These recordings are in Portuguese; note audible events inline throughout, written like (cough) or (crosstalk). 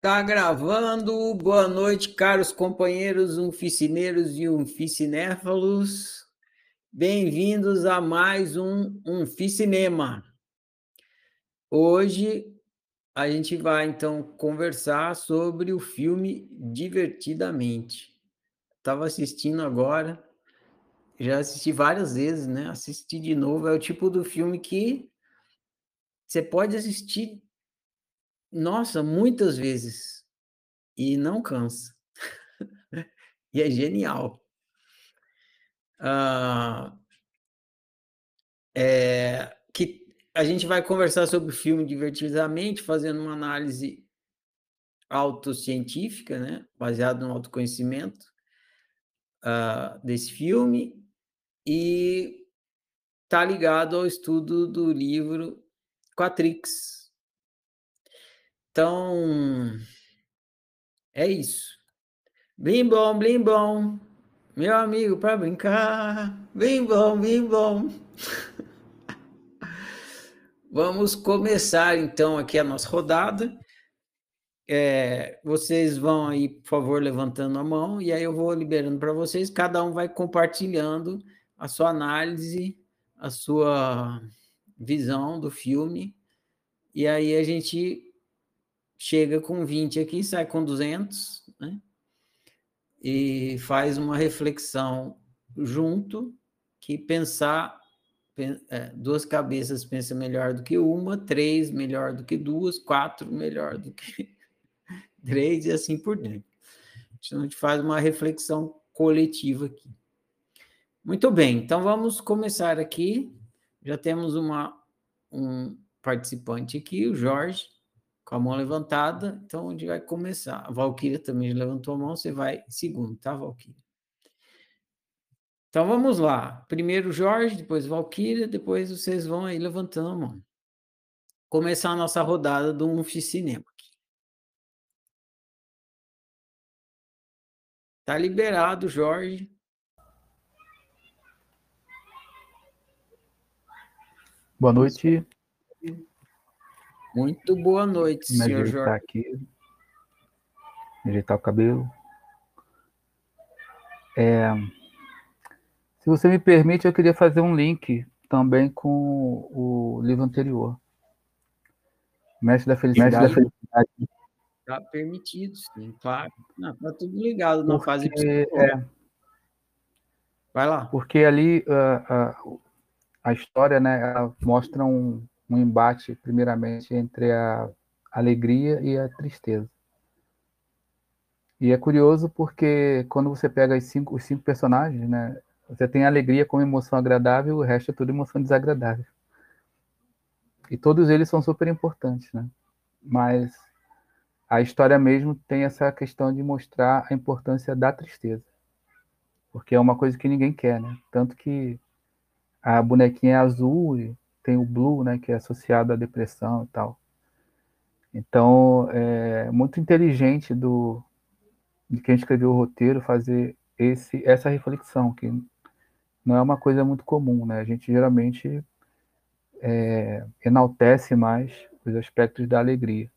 Tá gravando. Boa noite, caros companheiros unficineiros e unficinéfalos. Bem-vindos a mais um Unficinema. Hoje a gente vai então conversar sobre o filme Divertidamente. Estava assistindo agora, já assisti várias vezes, né? Assisti de novo. É o tipo do filme que você pode assistir nossa, muitas vezes. E não cansa. (laughs) e é genial. É, que a gente vai conversar sobre o filme divertidamente, fazendo uma análise autocientífica, né, baseada no autoconhecimento uh, desse filme, e tá ligado ao estudo do livro Quatrix, então, é isso. Bem bom, bem bom. Meu amigo para brincar. Bem bom, bem bom. (laughs) Vamos começar então aqui a nossa rodada. É, vocês vão aí, por favor, levantando a mão e aí eu vou liberando para vocês. Cada um vai compartilhando a sua análise, a sua visão do filme. E aí a gente chega com 20 aqui, sai com 200, né? E faz uma reflexão junto, que pensar, é, duas cabeças pensa melhor do que uma, três melhor do que duas, quatro melhor do que (laughs) três e assim por diante. Então, a gente faz uma reflexão coletiva aqui. Muito bem, então vamos começar aqui. Já temos uma, um participante aqui, o Jorge com a mão levantada, então a gente vai começar. A Valquíria também levantou a mão, você vai segundo, tá, Valquíria? Então vamos lá. Primeiro Jorge, depois Valquíria, depois vocês vão aí levantando a mão. Começar a nossa rodada do Unfi Cinema. Tá liberado, Jorge. Boa noite. Muito boa noite, Me senhor Jorge. aqui. Ajeitar o cabelo. É, se você me permite, eu queria fazer um link também com o livro anterior. Mestre da Felicidade. Mestre da Felicidade. Está permitido, sim, claro. Está tudo ligado na Porque, fase é, Vai lá. Porque ali uh, uh, a história né, mostra um, um embate, primeiramente, entre a alegria e a tristeza. E é curioso porque quando você pega cinco, os cinco personagens, né, você tem a alegria como emoção agradável, o resto é tudo emoção desagradável. E todos eles são super importantes, né? Mas a história mesmo tem essa questão de mostrar a importância da tristeza. Porque é uma coisa que ninguém quer, né? Tanto que a bonequinha é azul e tem o blue, né, que é associado à depressão e tal. Então, é muito inteligente do de quem escreveu o roteiro fazer esse essa reflexão que não é uma coisa muito comum, né? A gente geralmente é, enaltece mais os aspectos da alegria.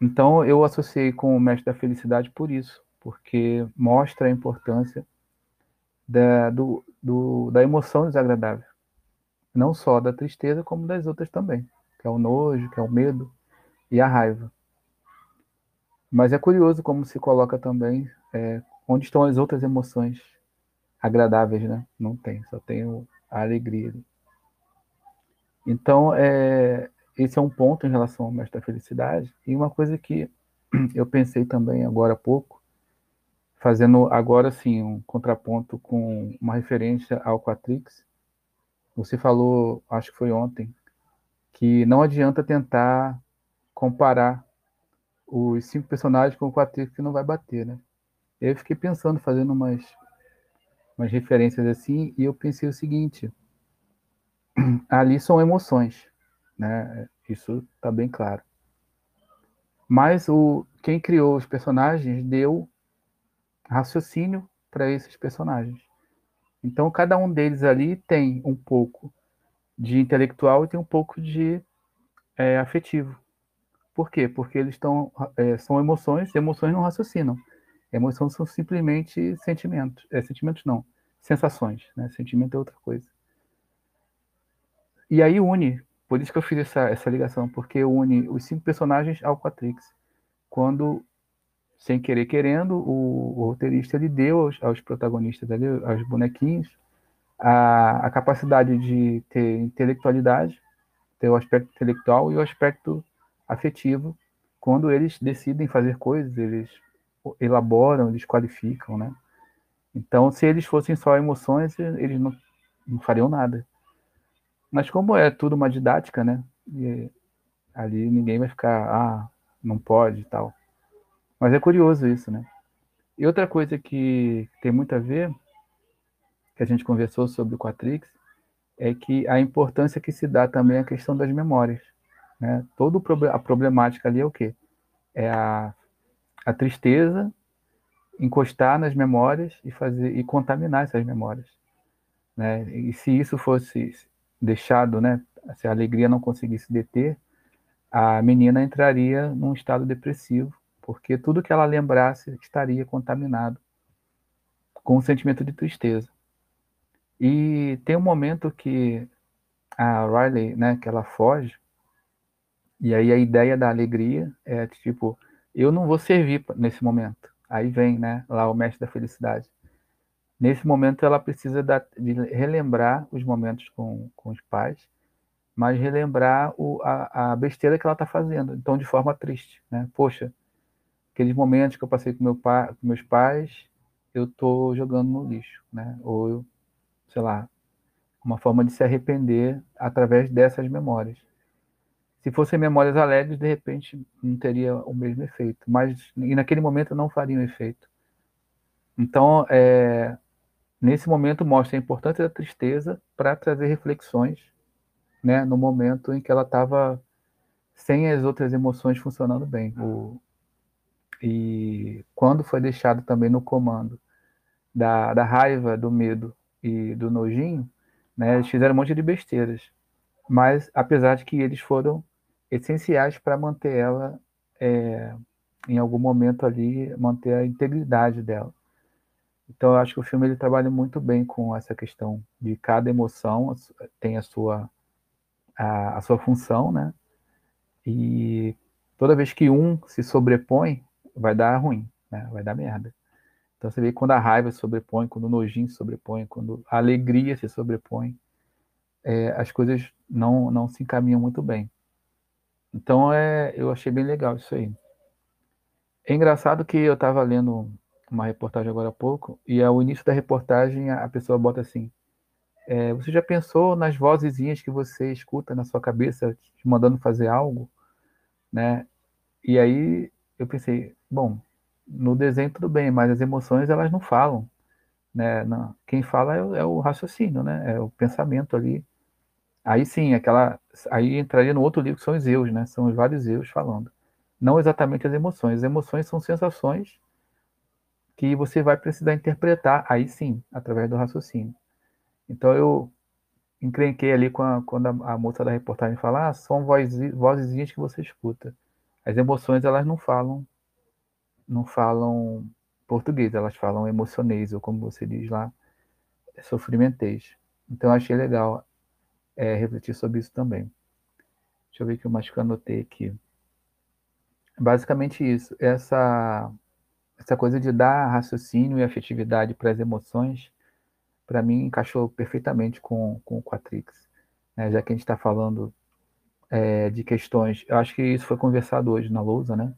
Então, eu associei com o Mestre da Felicidade por isso, porque mostra a importância da, do, do, da emoção desagradável não só da tristeza, como das outras também, que é o nojo, que é o medo e a raiva. Mas é curioso como se coloca também é, onde estão as outras emoções agradáveis, né? Não tem, só tem a alegria. Então, é, esse é um ponto em relação ao mestre da felicidade. E uma coisa que (clears throat) eu pensei também agora há pouco, fazendo agora sim um contraponto com uma referência ao Quatrix, você falou, acho que foi ontem, que não adianta tentar comparar os cinco personagens com o quatrix que não vai bater, né? Eu fiquei pensando, fazendo umas, umas referências assim, e eu pensei o seguinte: (clears throat) ali são emoções, né? Isso está bem claro. Mas o quem criou os personagens deu raciocínio para esses personagens. Então, cada um deles ali tem um pouco de intelectual e tem um pouco de é, afetivo. Por quê? Porque eles estão é, são emoções, emoções não raciocinam. Emoções são simplesmente sentimentos, é, sentimentos não, sensações, né? Sentimento é outra coisa. E aí une, por isso que eu fiz essa, essa ligação, porque une os cinco personagens ao Quatrix. Quando, sem querer querendo, o, o roteirista ele deu aos, aos protagonistas ali, aos bonequinhos, a, a capacidade de ter intelectualidade, ter o aspecto intelectual e o aspecto afetivo, quando eles decidem fazer coisas, eles elaboram, eles qualificam, né? Então, se eles fossem só emoções, eles não, não fariam nada. Mas como é tudo uma didática, né? E ali ninguém vai ficar, ah, não pode e tal. Mas é curioso isso, né? E outra coisa que tem muito a ver, que a gente conversou sobre o Quatrix, é que a importância que se dá também à questão das memórias. Né? Toda a problemática ali é o quê? É a, a tristeza encostar nas memórias e fazer e contaminar essas memórias. Né? E se isso fosse deixado, né, se a alegria não conseguisse deter, a menina entraria num estado depressivo, porque tudo que ela lembrasse estaria contaminado com o sentimento de tristeza. E tem um momento que a Riley, né, que ela foge, e aí a ideia da alegria é tipo, eu não vou servir nesse momento. Aí vem, né, lá o mestre da felicidade. Nesse momento ela precisa de relembrar os momentos com, com os pais, mas relembrar o, a, a besteira que ela está fazendo, então de forma triste, né? Poxa, aqueles momentos que eu passei com, meu pai, com meus pais, eu estou jogando no lixo, né? Ou eu sei lá, uma forma de se arrepender através dessas memórias. Se fossem memórias alegres, de repente não teria o mesmo efeito, mas e naquele momento não faria um efeito. Então, é, nesse momento mostra a importância da tristeza para trazer reflexões, né, no momento em que ela estava sem as outras emoções funcionando bem. O, e quando foi deixado também no comando da, da raiva, do medo e do nojinho, né, eles fizeram um monte de besteiras. Mas, apesar de que eles foram essenciais para manter ela, é, em algum momento ali, manter a integridade dela. Então, eu acho que o filme ele trabalha muito bem com essa questão de cada emoção tem a sua, a, a sua função, né? E toda vez que um se sobrepõe, vai dar ruim, né? Vai dar merda. Então você vê quando a raiva se sobrepõe, quando o nojinho se sobrepõe, quando a alegria se sobrepõe, é, as coisas não, não se encaminham muito bem. Então é, eu achei bem legal isso aí. É engraçado que eu estava lendo uma reportagem agora há pouco, e ao início da reportagem a pessoa bota assim: é, Você já pensou nas vozezinhas que você escuta na sua cabeça te mandando fazer algo? Né? E aí eu pensei: bom, no desenho tudo bem, mas as emoções elas não falam, né? Não, quem fala é, é, o raciocínio, né? É o pensamento ali. Aí sim, aquela, aí entraria no outro livro que são os eus, né? São os vários eus falando. Não exatamente as emoções. As emoções são sensações que você vai precisar interpretar, aí sim, através do raciocínio. Então eu encrenquei ali a, quando a, a, moça da reportagem fala, ah, são vozes, vozezinhas que você escuta. As emoções elas não falam não falam português, elas falam emocionês, ou como você diz lá, sofrimentês. Então, eu achei legal é, refletir sobre isso também. Deixa eu ver o que mais que eu anotei aqui. Basicamente isso, essa, essa coisa de dar raciocínio e afetividade para as emoções, para mim encaixou perfeitamente com, com o Quatrix. Né? Já que a gente está falando é, de questões, eu acho que isso foi conversado hoje na Lousa, né?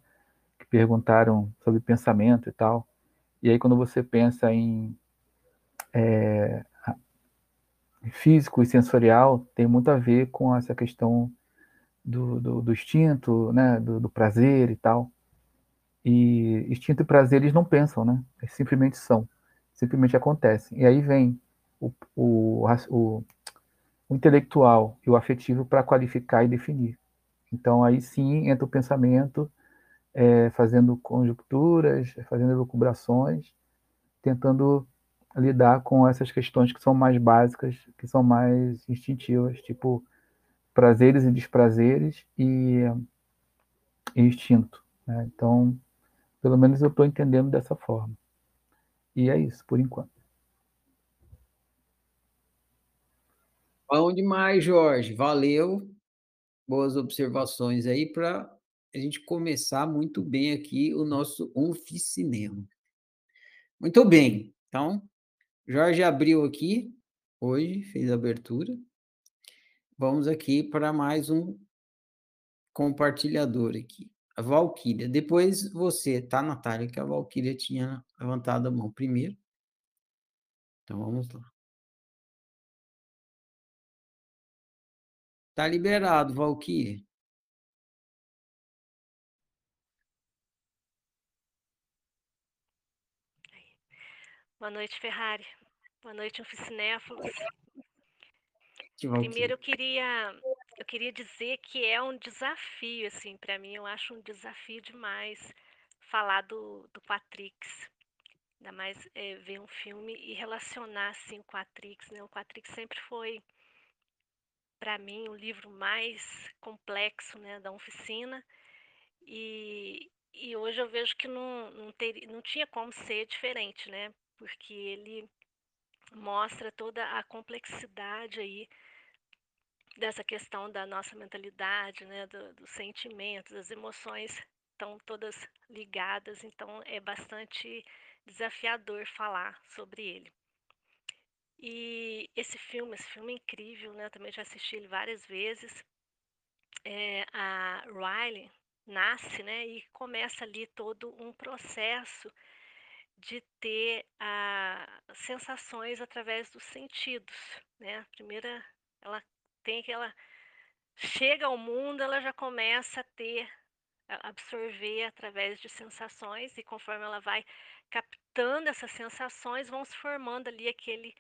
Perguntaram sobre pensamento e tal. E aí, quando você pensa em é, físico e sensorial, tem muito a ver com essa questão do, do, do instinto, né, do, do, prazer e tal. E instinto e prazer eles não pensam, né? Eles simplesmente são, simplesmente acontecem. E aí vem o, o, o, o intelectual e o afetivo para qualificar e definir. Então aí sim entra o pensamento é, fazendo conjunturas, fazendo elucubrações, tentando lidar com essas questões que são mais básicas, que são mais instintivas, tipo prazeres e desprazeres e, instinto. Né? Então, pelo menos eu estou entendendo dessa forma. E é isso, por enquanto. Bom demais, Jorge. Valeu. Boas observações aí para a gente começar muito bem aqui o nosso oficinema. Muito bem. Então, Jorge abriu aqui hoje, fez a abertura. Vamos aqui para mais um compartilhador aqui. A Valquíria. Depois você, tá, Natália? Que a Valquíria tinha levantado a mão primeiro. Então vamos lá. Tá liberado, Valquíria. Boa noite, Ferrari. Boa noite, oficinéfilos. Primeiro eu queria eu queria dizer que é um desafio assim para mim, eu acho um desafio demais falar do do Quatrix. Ainda mais é, ver um filme e relacionar assim o Quatrix, né? O Quatrix sempre foi para mim o livro mais complexo, né, da oficina. E, e hoje eu vejo que não, não, ter, não tinha como ser diferente, né? Porque ele mostra toda a complexidade aí dessa questão da nossa mentalidade, né, do, dos sentimentos, das emoções estão todas ligadas, então é bastante desafiador falar sobre ele. E esse filme, esse filme é incrível, né? Eu também já assisti ele várias vezes. É, a Riley nasce, né? E começa ali todo um processo de ter a, sensações através dos sentidos, né? A primeira, ela tem que ela chega ao mundo, ela já começa a ter, a absorver através de sensações e conforme ela vai captando essas sensações, vão se formando ali aquele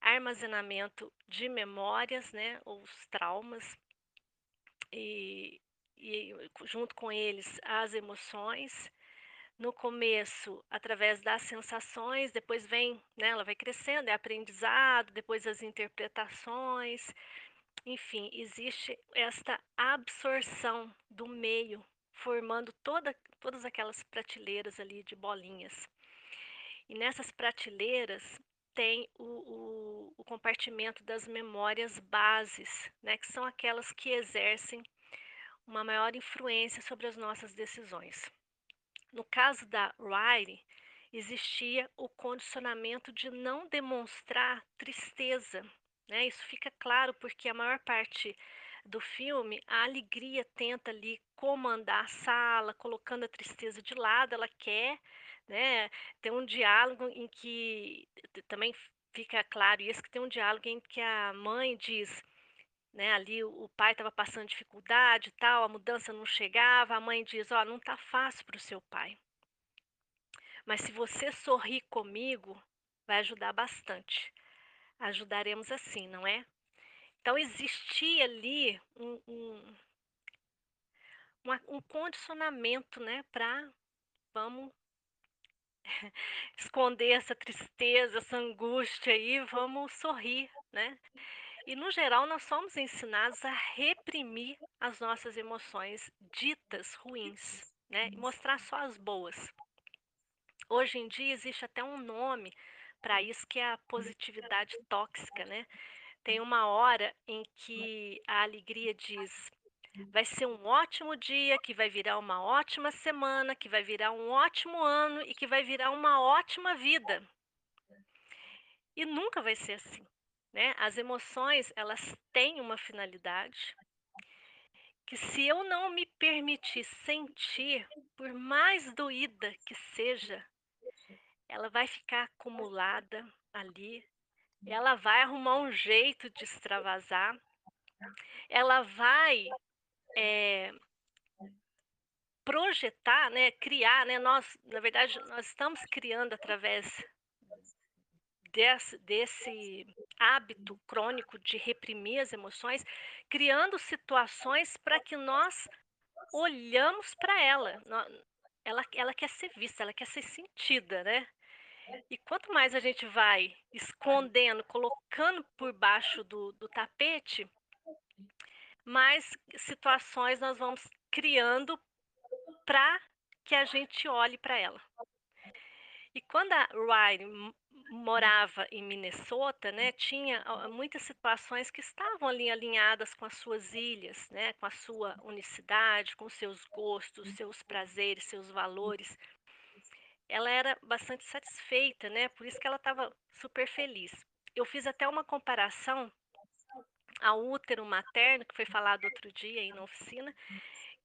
armazenamento de memórias, né, ou os traumas, e, e junto com eles as emoções, no começo através das sensações, depois vem, né, ela vai crescendo, é aprendizado, depois as interpretações, enfim, existe esta absorção do meio, formando toda, todas aquelas prateleiras ali de bolinhas. E nessas prateleiras tem o, o, o compartimento das memórias bases, né, que são aquelas que exercem uma maior influência sobre as nossas decisões. No caso da Riley, existia o condicionamento de não demonstrar tristeza. Né? Isso fica claro porque a maior parte do filme, a alegria tenta ali comandar a sala, colocando a tristeza de lado, ela quer, né? Um diálogo em que também fica claro isso, que tem um diálogo em que a mãe diz, né, ali o pai estava passando dificuldade tal, a mudança não chegava, a mãe diz, ó, oh, não tá fácil para o seu pai. Mas se você sorrir comigo, vai ajudar bastante. Ajudaremos assim, não é? Então existia ali um, um, um condicionamento, né, para vamos (laughs) esconder essa tristeza, essa angústia aí, vamos sorrir, né? E no geral nós somos ensinados a reprimir as nossas emoções ditas ruins, né? E mostrar só as boas. Hoje em dia existe até um nome para isso que é a positividade tóxica, né? Tem uma hora em que a alegria diz: vai ser um ótimo dia, que vai virar uma ótima semana, que vai virar um ótimo ano e que vai virar uma ótima vida. E nunca vai ser assim, né? As emoções, elas têm uma finalidade que se eu não me permitir sentir, por mais doída que seja, ela vai ficar acumulada ali ela vai arrumar um jeito de extravasar, ela vai é, projetar, né, criar, né, nós, na verdade, nós estamos criando através desse, desse hábito crônico de reprimir as emoções, criando situações para que nós olhamos para ela. Ela, ela quer ser vista, ela quer ser sentida, né? E quanto mais a gente vai escondendo, colocando por baixo do, do tapete, mais situações nós vamos criando para que a gente olhe para ela. E quando a Riley morava em Minnesota, né, tinha muitas situações que estavam ali alinhadas com as suas ilhas, né, com a sua unicidade, com seus gostos, seus prazeres, seus valores. Ela era bastante satisfeita, né? Por isso que ela estava super feliz. Eu fiz até uma comparação ao útero materno, que foi falado outro dia aí na oficina,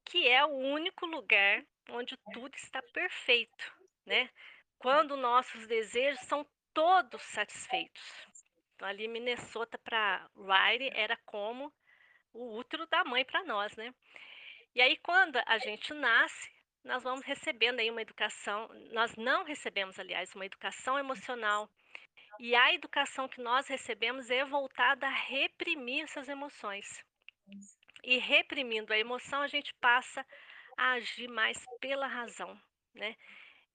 que é o único lugar onde tudo está perfeito, né? Quando nossos desejos são todos satisfeitos. Então, ali Minnesota para Riley era como o útero da mãe para nós, né? E aí, quando a gente nasce, nós vamos recebendo aí uma educação, nós não recebemos, aliás, uma educação emocional. E a educação que nós recebemos é voltada a reprimir essas emoções. E reprimindo a emoção, a gente passa a agir mais pela razão, né?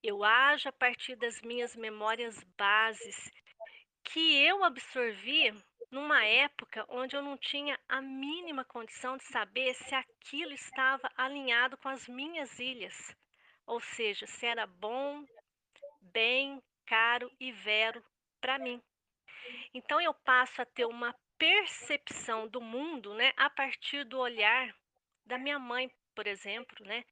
Eu ajo a partir das minhas memórias bases que eu absorvi numa época onde eu não tinha a mínima condição de saber se aquilo estava alinhado com as minhas ilhas, ou seja, se era bom, bem, caro e vero para mim. Então eu passo a ter uma percepção do mundo, né, a partir do olhar da minha mãe, por exemplo, né,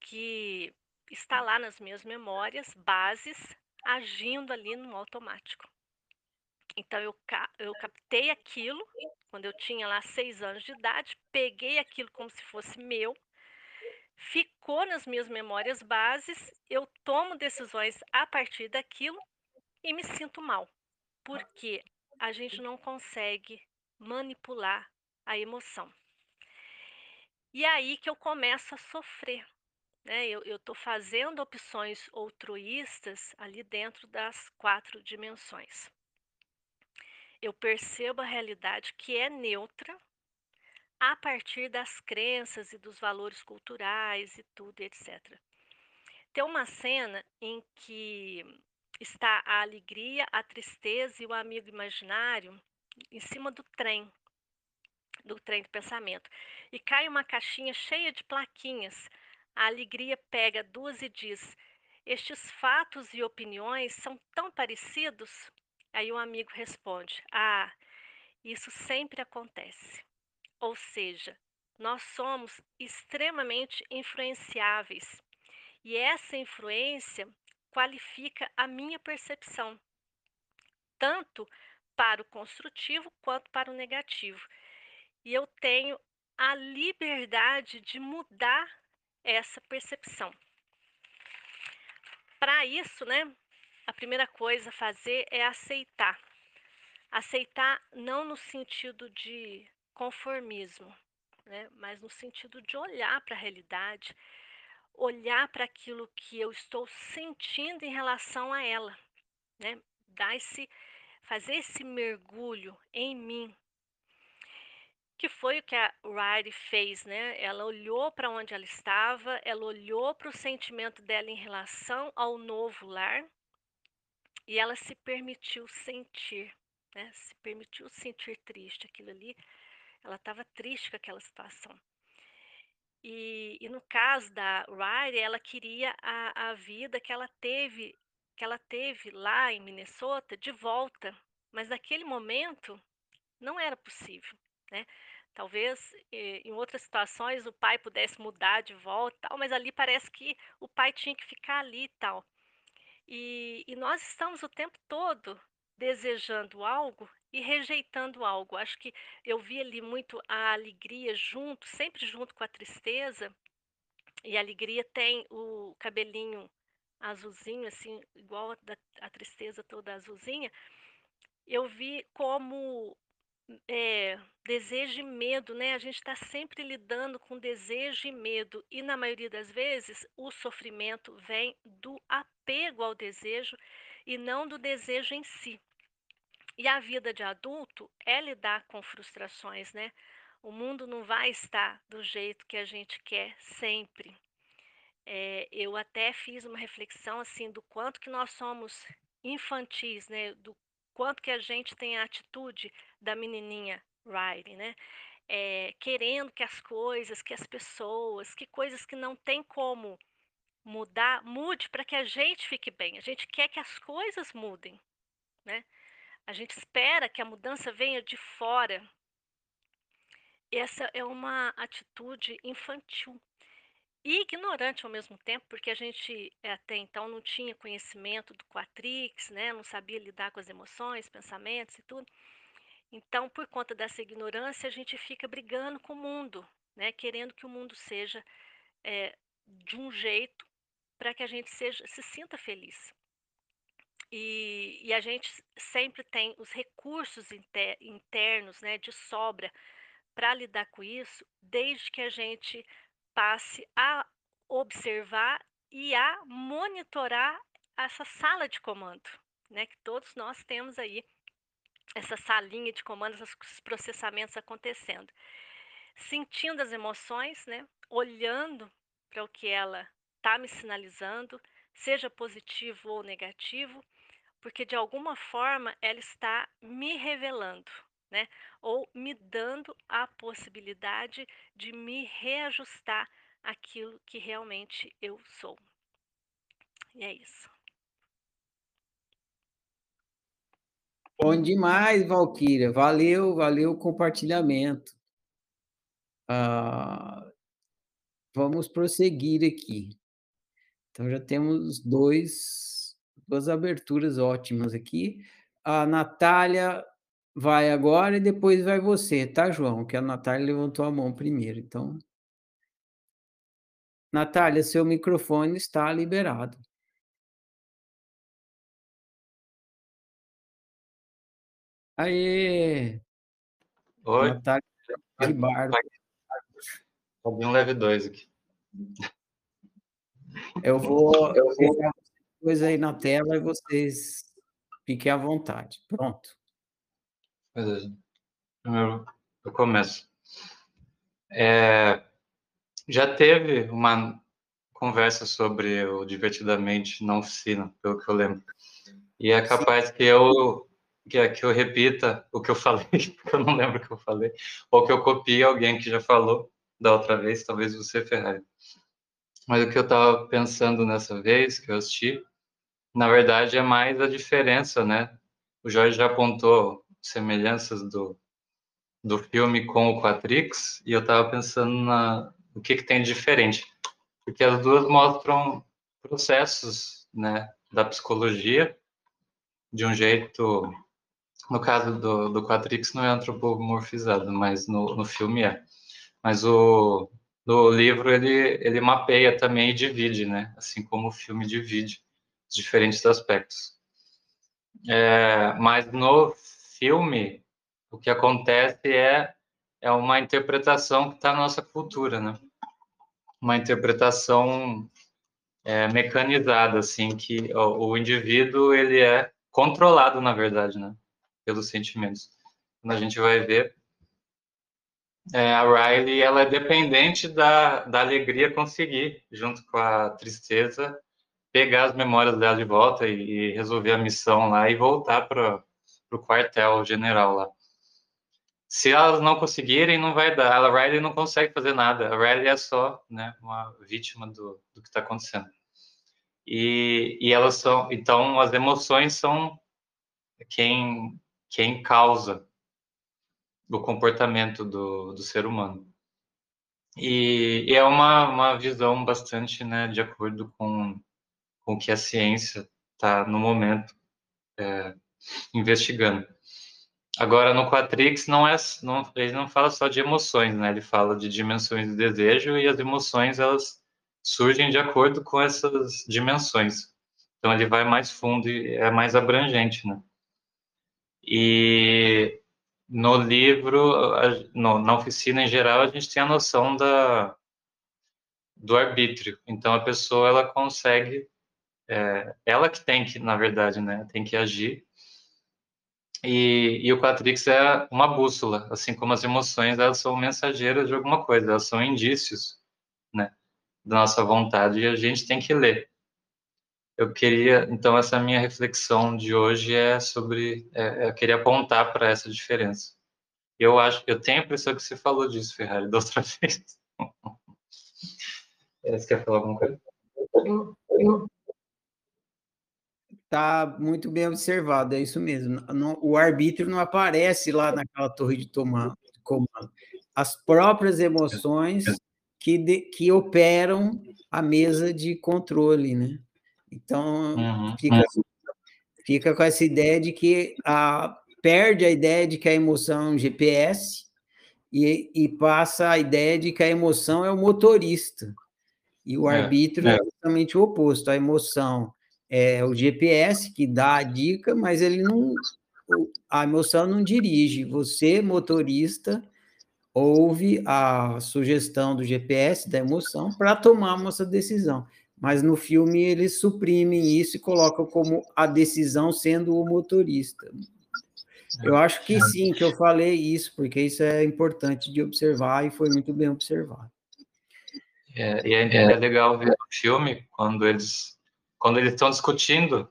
que está lá nas minhas memórias bases, agindo ali no automático. Então eu, eu captei aquilo quando eu tinha lá seis anos de idade, peguei aquilo como se fosse meu, ficou nas minhas memórias bases, eu tomo decisões a partir daquilo e me sinto mal, porque a gente não consegue manipular a emoção. E é aí que eu começo a sofrer. Né? Eu estou fazendo opções altruístas ali dentro das quatro dimensões eu percebo a realidade que é neutra a partir das crenças e dos valores culturais e tudo, etc. Tem uma cena em que está a alegria, a tristeza e o amigo imaginário em cima do trem, do trem do pensamento. E cai uma caixinha cheia de plaquinhas. A alegria pega duas e diz: Estes fatos e opiniões são tão parecidos Aí um amigo responde: Ah, isso sempre acontece. Ou seja, nós somos extremamente influenciáveis e essa influência qualifica a minha percepção, tanto para o construtivo quanto para o negativo. E eu tenho a liberdade de mudar essa percepção. Para isso, né, a primeira coisa a fazer é aceitar. Aceitar não no sentido de conformismo, né? mas no sentido de olhar para a realidade, olhar para aquilo que eu estou sentindo em relação a ela, né? Dar esse, fazer esse mergulho em mim, que foi o que a Riley fez, né? Ela olhou para onde ela estava, ela olhou para o sentimento dela em relação ao novo lar e ela se permitiu sentir, né? Se permitiu sentir triste aquilo ali. Ela estava triste com aquela situação. E, e, no caso da Riley, ela queria a, a vida que ela teve que ela teve lá em Minnesota de volta, mas naquele momento não era possível, né? Talvez eh, em outras situações o pai pudesse mudar de volta, tal, mas ali parece que o pai tinha que ficar ali e tal. E, nós estamos o tempo todo desejando algo e rejeitando algo. Acho que eu vi ali muito a alegria junto, sempre junto com a tristeza. E a alegria tem o cabelinho azulzinho, assim, igual a, a tristeza toda azulzinha. Eu vi como é, desejo e medo, né? A gente está sempre lidando com desejo e medo, e na maioria das vezes o sofrimento vem do apego ao desejo e não do desejo em si. E a vida de adulto é lidar com frustrações, né? O mundo não vai estar do jeito que a gente quer sempre. É, eu até fiz uma reflexão assim do quanto que nós somos infantis, né? Do quanto que a gente tem a atitude da menininha Riley, né? é, querendo que as coisas, que as pessoas, que coisas que não tem como mudar, mude para que a gente fique bem. A gente quer que as coisas mudem, né? A gente espera que a mudança venha de fora. Essa é uma atitude infantil e ignorante ao mesmo tempo, porque a gente eh, até então não tinha conhecimento do Quatrix, né? Não sabia lidar com as emoções, pensamentos e tudo. Então, por conta dessa ignorância, a gente fica brigando com o mundo, né? Querendo que o mundo seja é, de um jeito para que a gente seja, se sinta feliz. E, e, a gente sempre tem os recursos inter, internos, né, de sobra para lidar com isso, desde que a gente passe a observar e a monitorar essa sala de comando, né, que todos nós temos aí essa salinha de comandos, esses processamentos acontecendo. Sentindo as emoções, né? olhando para o que ela está me sinalizando, seja positivo ou negativo, porque de alguma forma ela está me revelando, né? Ou me dando a possibilidade de me reajustar aquilo que realmente eu sou. E é isso. Bom demais, Valquíria. Valeu, valeu o compartilhamento. Ah, vamos prosseguir aqui. Então, já temos dois, duas aberturas ótimas aqui. A Natália vai agora e depois vai você, tá, João? Que a Natália levantou a mão primeiro. Então, Natália, seu microfone está liberado. Aê! Oi. Natália de Bardo. Alguém leve dois aqui. Eu vou, eu vou coisa aí na tela e vocês fiquem à vontade. Pronto. Beleza. Primeiro eu começo. É, já teve uma conversa sobre o Divertidamente na oficina, pelo que eu lembro. E é capaz que eu que, que eu repita o que eu (laughs) falei, porque eu não lembro o que eu falei, ou que eu copie alguém que já falou da outra vez, talvez você, Ferrari. Mas o que eu estava pensando nessa vez que eu assisti, na verdade, é mais a diferença, né? O Jorge já apontou semelhanças do, do filme com o Quatrix, e eu estava pensando na o que, que tem de diferente. Porque as duas mostram processos, né, da psicologia de um jeito no caso do, do Quatrix não é antropomorfizado, mas no, no filme é. Mas o no livro ele, ele mapeia também e divide, né? Assim como o filme divide os diferentes aspectos. É, mas no filme o que acontece é é uma interpretação que está na nossa cultura, né? Uma interpretação é, mecanizada, assim, que o, o indivíduo ele é controlado, na verdade, né? pelos sentimentos. Quando a gente vai ver, é, a Riley ela é dependente da, da alegria conseguir, junto com a tristeza, pegar as memórias dela de volta e, e resolver a missão lá e voltar para o quartel general lá. Se elas não conseguirem, não vai dar. A Riley não consegue fazer nada. A Riley é só né, uma vítima do, do que está acontecendo. E, e elas são. Então, as emoções são quem quem causa o comportamento do, do ser humano. E, e é uma, uma visão bastante né, de acordo com, com o que a ciência está, no momento, é, investigando. Agora, no Quatrix, não é, não, ele não fala só de emoções, né? ele fala de dimensões de desejo e as emoções elas surgem de acordo com essas dimensões. Então, ele vai mais fundo e é mais abrangente, né? E no livro, no, na oficina em geral, a gente tem a noção da, do arbítrio. Então, a pessoa, ela consegue, é, ela que tem que, na verdade, né, tem que agir. E, e o Quatrix é uma bússola, assim como as emoções, elas são mensageiras de alguma coisa, elas são indícios, né, da nossa vontade, e a gente tem que ler eu queria, então, essa minha reflexão de hoje é sobre, é, eu queria apontar para essa diferença. Eu acho, eu tenho a impressão que você falou disso, Ferrari, (laughs) da outra vez. Você quer falar alguma coisa? Está muito bem observado, é isso mesmo. Não, o arbítrio não aparece lá naquela torre de comando. As próprias emoções que, de, que operam a mesa de controle, né? Então, uhum. fica, fica com essa ideia de que a, perde a ideia de que a emoção é um GPS e, e passa a ideia de que a emoção é o motorista. E o é, arbítrio é. é justamente o oposto. A emoção é o GPS que dá a dica, mas ele não. A emoção não dirige. Você, motorista, ouve a sugestão do GPS, da emoção, para tomar uma decisão. Mas no filme eles suprimem isso e colocam como a decisão sendo o motorista. Eu acho que sim, que eu falei isso, porque isso é importante de observar e foi muito bem observado. É, e é, é legal ver o filme quando eles quando eles estão discutindo,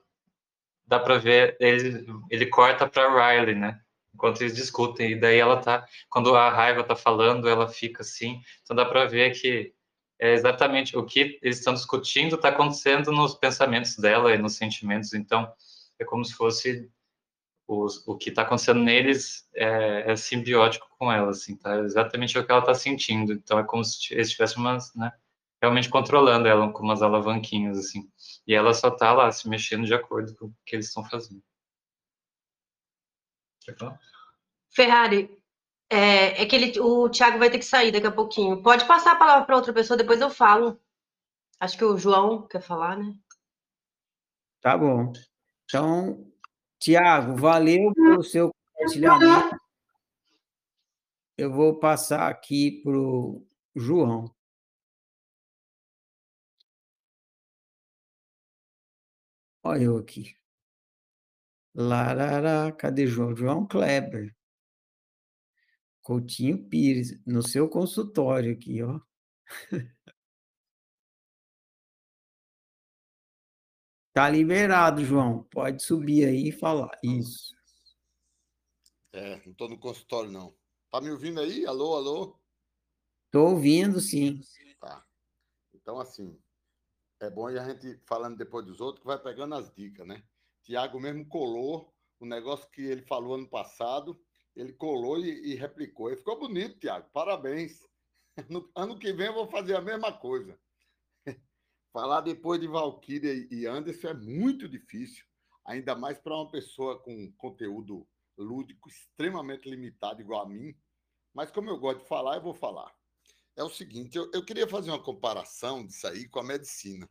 dá para ver ele ele corta para Riley, né? Enquanto eles discutem e daí ela tá quando a raiva tá falando, ela fica assim. Então dá para ver que é exatamente o que eles estão discutindo está acontecendo nos pensamentos dela e nos sentimentos. Então é como se fosse os, o que está acontecendo neles é, é, simbiótico com ela, assim, tá? Exatamente o que ela está sentindo. Então é como se eles estivessem né, realmente controlando ela com umas alavanquinhas, assim. E ela só está lá se mexendo de acordo com o que eles estão fazendo. Ferrari, é, é que ele, o Thiago vai ter que sair daqui a pouquinho. Pode passar a palavra para outra pessoa, depois eu falo. Acho que o João quer falar, né? Tá bom. Então, Tiago, valeu pelo seu compartilhamento. Eu vou passar aqui para o João. Olha eu aqui. Larará, cadê João? João Kleber. Coutinho Pires, no seu consultório aqui, ó. (laughs) Tá liberado, João. Pode subir aí e falar. Isso. É, não estou no consultório, não. Tá me ouvindo aí? Alô, alô? Estou ouvindo, sim. Tá. Então, assim, é bom a gente falando depois dos outros que vai pegando as dicas, né? Tiago mesmo colou o negócio que ele falou ano passado, ele colou e, e replicou. E ficou bonito, Tiago. Parabéns. (laughs) No, ano que vem eu vou fazer a mesma coisa. (laughs) Falar depois de Valkyria e Anderson é muito difícil, ainda mais para uma pessoa com conteúdo lúdico extremamente limitado, igual a mim. Mas como eu gosto de falar, eu vou falar. É o seguinte, eu, eu queria fazer uma comparação disso aí com a medicina.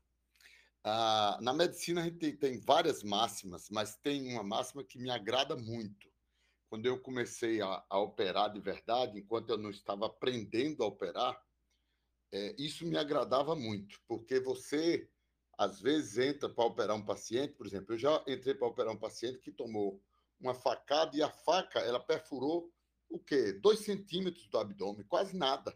Ah, na medicina a gente tem, tem várias máximas, mas tem uma máxima que me agrada muito. Quando eu comecei a, a operar de verdade, enquanto eu não estava aprendendo a operar, é, isso me agradava muito, porque você, às vezes, entra para operar um paciente, por exemplo, eu já entrei para operar um paciente que tomou uma facada e a faca, ela perfurou o quê? Dois centímetros do abdômen, quase nada.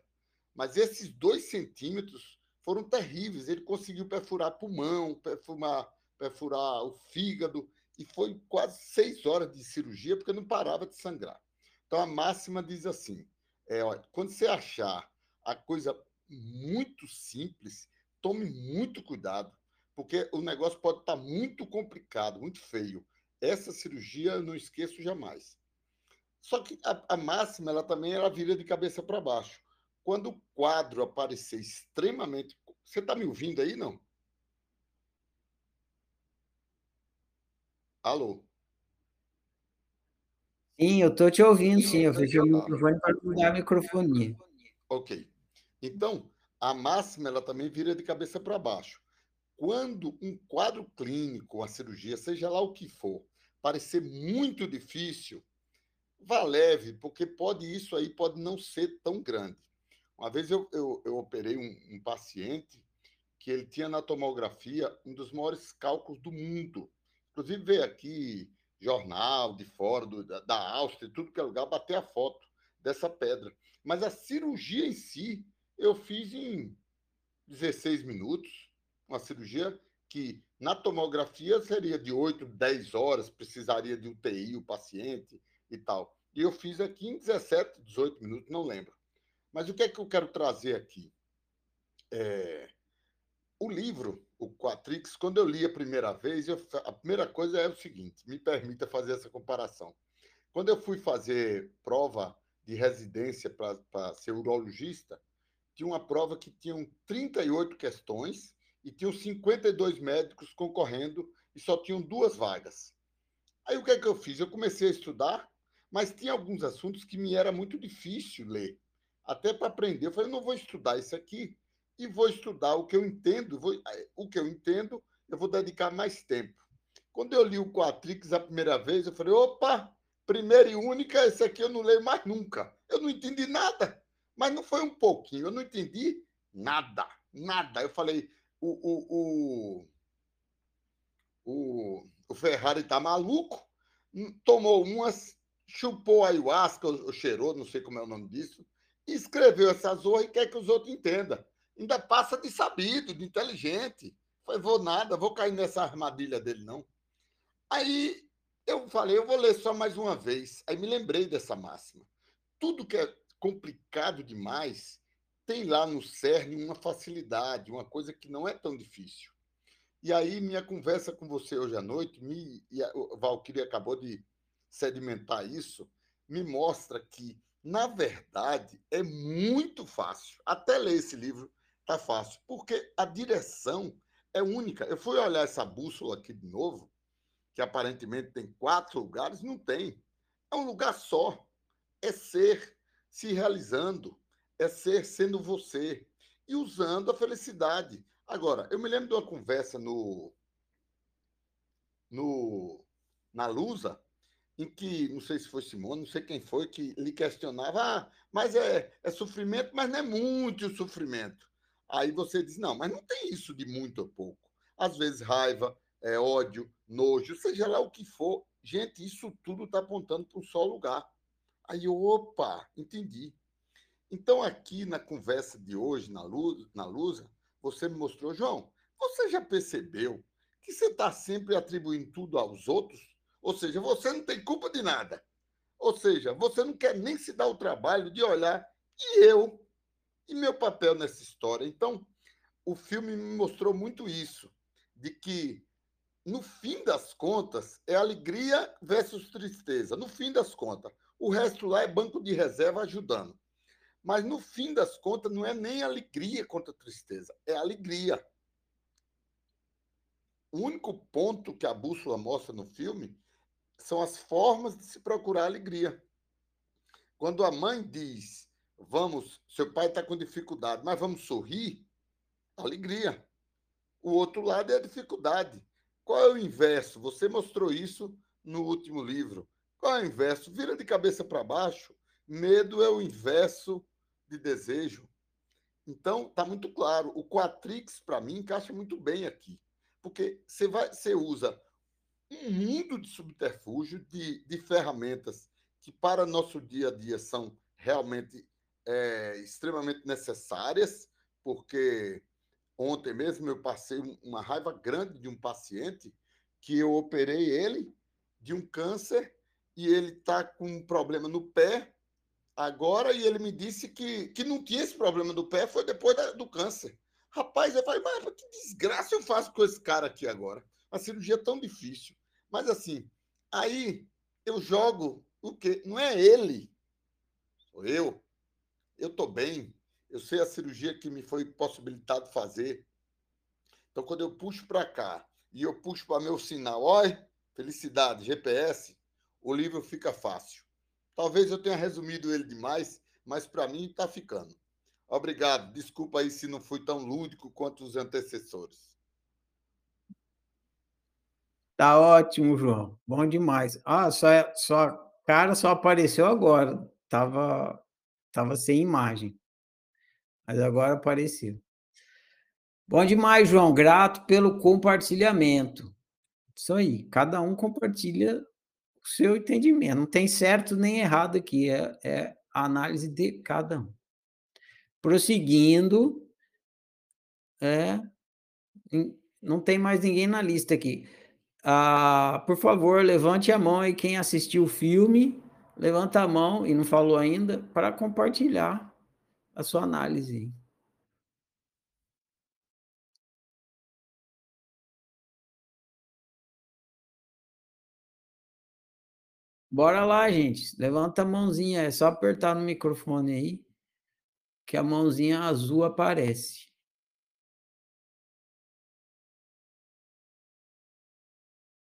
Mas esses dois centímetros foram terríveis. Ele conseguiu perfurar pulmão, perfurar, perfurar o fígado, e foi quase seis horas de cirurgia, porque não parava de sangrar. Então, a máxima diz assim: é, quando você achar a coisa muito simples, tome muito cuidado, porque o negócio pode estar muito complicado, muito feio. Essa cirurgia eu não esqueço jamais. Só que a, a máxima, ela também ela vira de cabeça para baixo. Quando o quadro aparecer extremamente. Você está me ouvindo aí, não? Alô? Sim, eu estou te ouvindo, sim. Eu fechei o microfone para mudar a microfonia. Ok. Então, a máxima ela também vira de cabeça para baixo. Quando um quadro clínico, a cirurgia, seja lá o que for, parecer muito difícil, vá leve, porque pode isso aí pode não ser tão grande. Uma vez eu, eu, eu operei um, um paciente que ele tinha na tomografia um dos maiores cálculos do mundo. Inclusive veio aqui jornal de fora, do, da, da Áustria, tudo que é lugar, bater a foto dessa pedra. Mas a cirurgia em si eu fiz em 16 minutos, uma cirurgia que na tomografia seria de 8, 10 horas, precisaria de UTI o paciente e tal. E eu fiz aqui em 17, 18 minutos, não lembro. Mas o que é que eu quero trazer aqui? É, o livro, o Quatrix, quando eu li a primeira vez, eu, a primeira coisa é o seguinte: me permita fazer essa comparação. Quando eu fui fazer prova de residência para ser urologista, tinha uma prova que tinham 38 questões e tinham 52 médicos concorrendo e só tinham duas vagas. Aí o que é que eu fiz? Eu comecei a estudar, mas tinha alguns assuntos que me era muito difícil ler, até para aprender. Eu falei, não vou estudar isso aqui e vou estudar o que eu entendo. Vou, eh, o que eu entendo, eu vou dedicar mais tempo. Quando eu li o Quatrix a primeira vez, eu falei, opa, primeira e única, esse aqui eu não leio mais nunca. Eu não entendi nada. Mas não foi um pouquinho, eu não entendi nada, nada. Eu falei, o, o, o, o Ferrari tá maluco, hum, tomou umas, chupou ayahuasca, ou cheirou, não sei como é o nome disso, escreveu essa zorra e quer que os outros entendam. Ainda passa de sabido, de inteligente. Falei, vou nada, vou cair nessa armadilha dele, não. Aí eu falei, eu vou ler só mais uma vez. Aí me lembrei dessa máxima. Tudo que é complicado demais tem lá no cerne uma facilidade, uma coisa que não é tão difícil. E aí, minha conversa com você hoje à noite, me, e a Valkyrie acabou de sedimentar isso, me mostra que, na verdade, é muito fácil. Até ler esse livro tá fácil, porque a direção é única. Eu fui olhar essa bússola aqui de novo, que aparentemente tem quatro lugares, não tem. É um lugar só. É ser se realizando, é ser sendo você e usando a felicidade. Agora, eu me lembro de uma conversa no, no na Lusa, em que, não sei se foi Simone, não sei quem foi, que lhe questionava, ah, mas é, é sofrimento, mas não é muito sofrimento. Aí você diz, não, mas não tem isso de muito ou pouco. Às vezes raiva, é, ódio, nojo, seja lá o que for. Gente, isso tudo está apontando para um só lugar. Aí, opa, entendi. Então, aqui na conversa de hoje, na, luz, na Lusa, você me mostrou, João, você já percebeu que você está sempre atribuindo tudo aos outros? Ou seja, você não tem culpa de nada. Ou seja, você não quer nem se dar o trabalho de olhar e eu e meu papel nessa história. Então, o filme me mostrou muito isso, de que no fim das contas é alegria versus tristeza. No fim das contas, o resto lá é banco de reserva ajudando. Mas no fim das contas, não é nem alegria contra tristeza, é alegria. O único ponto que a bússola mostra no filme são as formas de se procurar alegria. Quando a mãe diz, vamos, seu pai está com dificuldade, mas vamos sorrir, alegria. O outro lado é a dificuldade. Qual é o inverso? Você mostrou isso no último livro. Qual é o inverso? Vira de cabeça para baixo. Medo é o inverso de desejo. Então, está muito claro. O Quatrix, para mim, encaixa muito bem aqui. Porque você, vai, você usa um mundo de subterfúgio, de, de ferramentas que, para nosso dia a dia, são realmente é, extremamente necessárias, porque ontem mesmo eu passei uma raiva grande de um paciente que eu operei ele de um câncer e ele está com um problema no pé agora e ele me disse que, que não tinha esse problema do pé, foi depois da, do câncer. Rapaz, eu falei, mas que desgraça eu faço com esse cara aqui agora? A cirurgia é tão difícil. Mas assim, aí eu jogo o quê? Não é ele, sou eu. Eu estou bem, eu sei a cirurgia que me foi possibilitado fazer. Então, quando eu puxo para cá e eu puxo para meu sinal, olha, felicidade, GPS, o livro fica fácil. Talvez eu tenha resumido ele demais, mas para mim está ficando. Obrigado. Desculpa aí se não fui tão lúdico quanto os antecessores. Tá ótimo, João. Bom demais. Ah, só, só cara só apareceu agora. Tava, tava sem imagem. Mas agora apareceu. Bom demais, João. Grato pelo compartilhamento. Isso aí. Cada um compartilha o seu entendimento. Não tem certo nem errado aqui, é, é a análise de cada um. Prosseguindo, é, não tem mais ninguém na lista aqui. Ah, por favor, levante a mão aí quem assistiu o filme levanta a mão e não falou ainda para compartilhar a sua análise. Bora lá, gente. Levanta a mãozinha, é só apertar no microfone aí que a mãozinha azul aparece.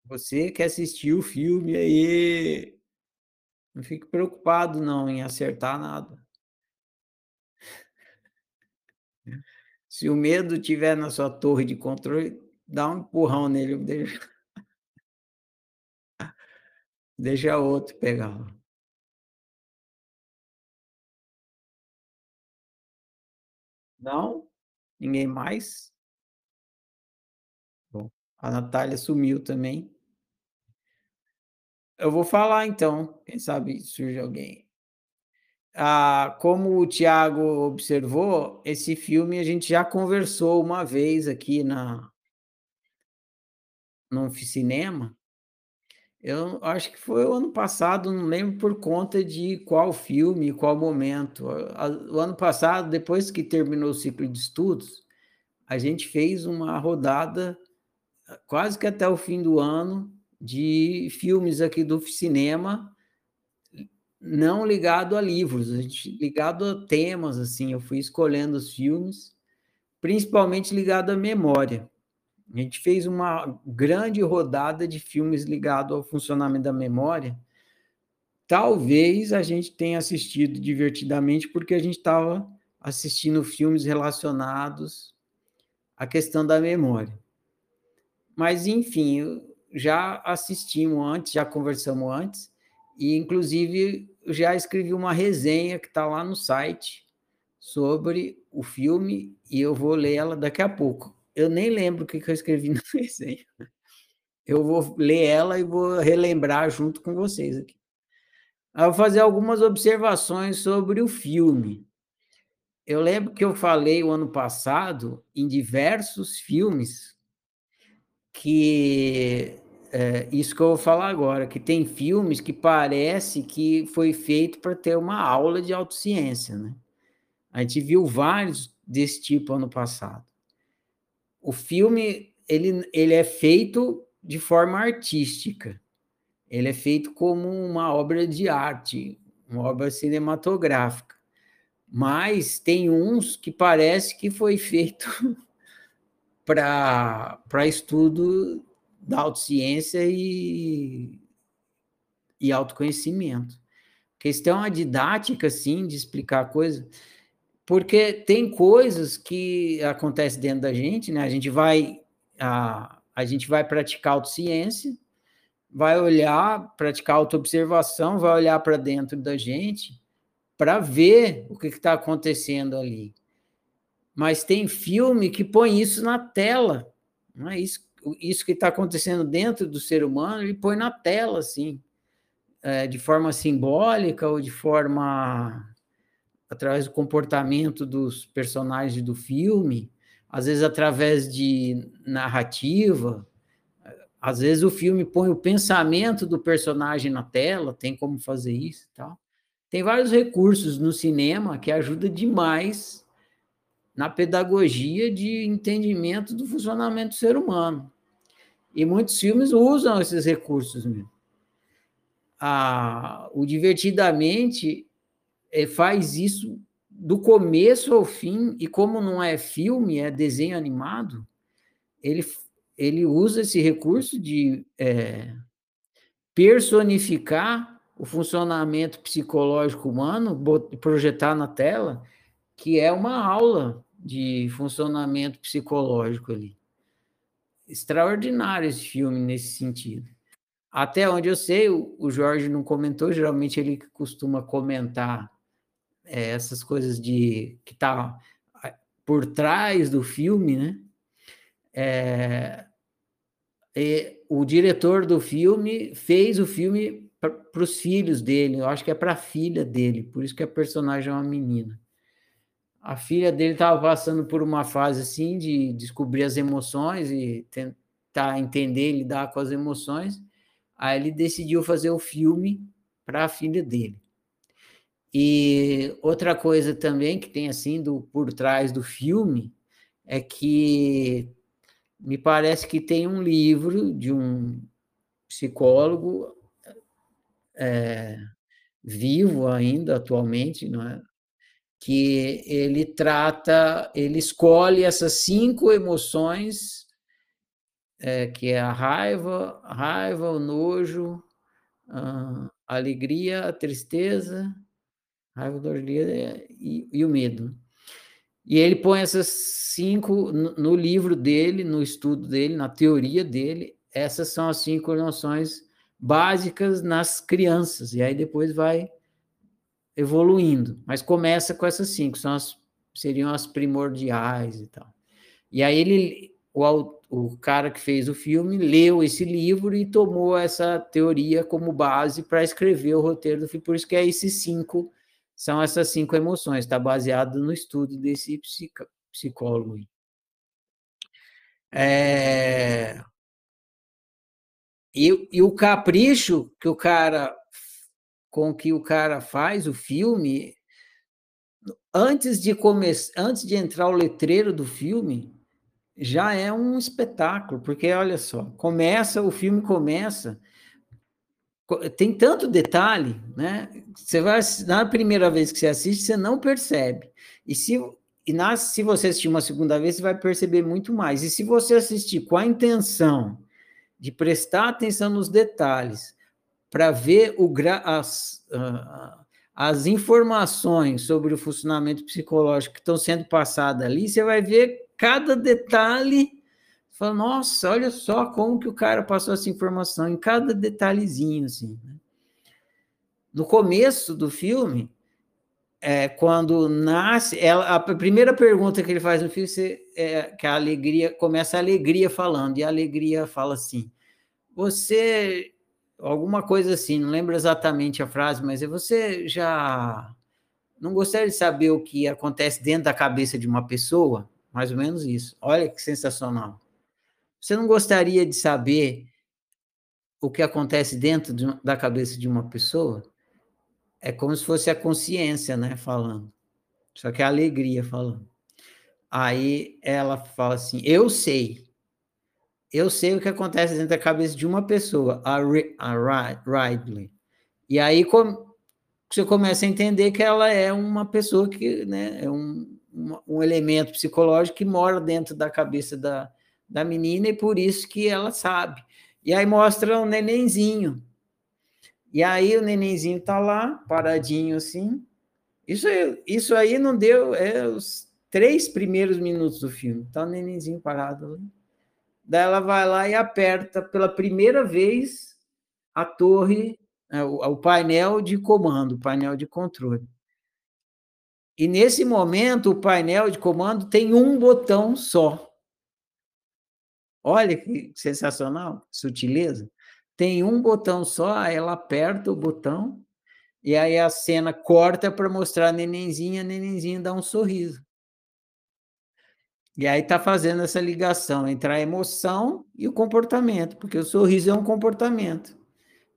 Você que assistiu o filme aí, não fique preocupado não em acertar nada. Se o medo tiver na sua torre de controle, dá um empurrão nele, (laughs) deixa, deixa outro pegar. Não? Ninguém mais? Bom, a Natália sumiu também. Eu vou falar então, quem sabe surge alguém. Ah, como o Tiago observou, esse filme a gente já conversou uma vez aqui na no cinema. Eu acho que foi o ano passado, não lembro por conta de qual filme, qual momento. O ano passado, depois que terminou o ciclo de estudos, a gente fez uma rodada quase que até o fim do ano de filmes aqui do cinema não ligado a livros, ligado a temas assim, eu fui escolhendo os filmes, principalmente ligado à memória. A gente fez uma grande rodada de filmes ligado ao funcionamento da memória. Talvez a gente tenha assistido divertidamente porque a gente estava assistindo filmes relacionados à questão da memória. Mas enfim, já assistimos antes, já conversamos antes, e inclusive já escrevi uma resenha que está lá no site sobre o filme, e eu vou ler ela daqui a pouco. Eu nem lembro o que, que eu escrevi (laughs) na resenha. Eu vou ler ela e vou relembrar junto com vocês aqui. Eu vou fazer algumas observações sobre o filme. Eu lembro que eu falei o ano passado em diversos filmes que é, isso que eu vou falar agora, que tem filmes que parece que foi feito para ter uma aula de autociência, né? A gente viu vários desse tipo ano passado. O filme, ele, ele é feito de forma artística. Ele é feito como uma obra de arte, uma obra cinematográfica. Mas tem uns que parece que foi (laughs) feito para estudo da autociência e, e autoconhecimento. Questão a didática, sim, de explicar a coisa, porque tem coisas que acontecem dentro da gente, né? A gente vai a, a gente vai praticar autociência, vai olhar, praticar autoobservação, vai olhar para dentro da gente para ver o que está acontecendo ali. Mas tem filme que põe isso na tela, não é isso isso que está acontecendo dentro do ser humano, ele põe na tela, assim, é, de forma simbólica ou de forma através do comportamento dos personagens do filme, às vezes através de narrativa, às vezes o filme põe o pensamento do personagem na tela, tem como fazer isso, tal. Tem vários recursos no cinema que ajudam demais na pedagogia de entendimento do funcionamento do ser humano. E muitos filmes usam esses recursos mesmo. Ah, o Divertidamente é, faz isso do começo ao fim, e como não é filme, é desenho animado, ele, ele usa esse recurso de é, personificar o funcionamento psicológico humano, projetar na tela, que é uma aula de funcionamento psicológico ali extraordinário esse filme nesse sentido. Até onde eu sei, o, Jorge não comentou, geralmente ele costuma comentar é, essas coisas de que tá por trás do filme, né? É, o diretor do filme fez o filme para os filhos dele, eu acho que é para a filha dele, por isso que a personagem é uma menina a filha dele estava passando por uma fase assim de descobrir as emoções e tentar entender, lidar com as emoções. Aí ele decidiu fazer o filme para a filha dele. E outra coisa também que tem assim do, por trás do filme é que me parece que tem um livro de um psicólogo é, vivo ainda atualmente, não é? Que ele trata, ele escolhe essas cinco emoções, é, que é a raiva, a raiva, o nojo, a alegria, a tristeza, a raiva, a alegria e, e o medo. E ele põe essas cinco no, no livro dele, no estudo dele, na teoria dele, essas são as cinco noções básicas nas crianças, e aí depois vai evoluindo, mas começa com essas cinco, são as, seriam as primordiais e tal. E aí ele, o, o cara que fez o filme, leu esse livro e tomou essa teoria como base para escrever o roteiro do filme, por isso que é esses cinco, são essas cinco emoções, está baseado no estudo desse psicólogo. É... E, e o capricho que o cara com que o cara faz o filme, antes de começar, antes de entrar o letreiro do filme, já é um espetáculo, porque olha só, começa, o filme começa, tem tanto detalhe, né? Você vai na primeira vez que você assiste, você não percebe. E se e na, se você assistir uma segunda vez, você vai perceber muito mais. E se você assistir com a intenção de prestar atenção nos detalhes, para ver o as, as informações sobre o funcionamento psicológico que estão sendo passadas ali, você vai ver cada detalhe. Fala, nossa, olha só como que o cara passou essa informação em cada detalhezinho, assim. Né? No começo do filme, é, quando nasce, ela, a primeira pergunta que ele faz no filme é que a alegria começa a alegria falando, e a alegria fala assim: Você alguma coisa assim, não lembro exatamente a frase, mas é você já não gostaria de saber o que acontece dentro da cabeça de uma pessoa? Mais ou menos isso. Olha que sensacional. Você não gostaria de saber o que acontece dentro de, da cabeça de uma pessoa? É como se fosse a consciência, né, falando. Só que é a alegria falando. Aí ela fala assim: Eu sei eu sei o que acontece dentro da cabeça de uma pessoa, a, a Ridley. E aí com, você começa a entender que ela é uma pessoa que né, é um, um, elemento psicológico que mora dentro da cabeça da, da menina e por isso que ela sabe. E aí mostra um nenenzinho. E aí o nenenzinho tá lá, paradinho assim. Isso, isso aí não deu é, os três primeiros minutos do filme. Tá o nenenzinho parado ali. Daí ela vai lá e aperta pela primeira vez a torre, né, o painel de comando, o painel de controle. E nesse momento, o painel de comando tem um botão só. Olha que sensacional, sutileza. Tem um botão só, ela aperta o botão, e aí a cena corta para mostrar a nenenzinha, a nenenzinha dá um sorriso. E aí está fazendo essa ligação entre a emoção e o comportamento, porque o sorriso é um comportamento.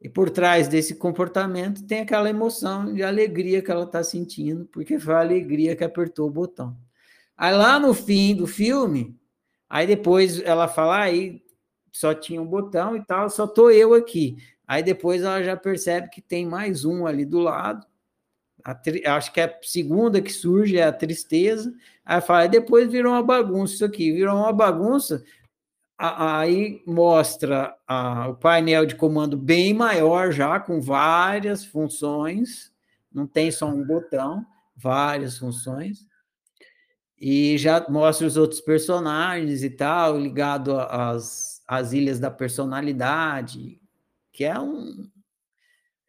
E por trás desse comportamento tem aquela emoção de alegria que ela está sentindo, porque foi a alegria que apertou o botão. Aí lá no fim do filme, aí depois ela fala, aí só tinha um botão e tal, só tô eu aqui. Aí depois ela já percebe que tem mais um ali do lado, acho que é a segunda que surge é a tristeza. Aí fala, depois virou uma bagunça isso aqui, virou uma bagunça. Aí mostra a, o painel de comando bem maior já, com várias funções, não tem só um botão, várias funções. E já mostra os outros personagens e tal, ligado às, às ilhas da personalidade, que é um,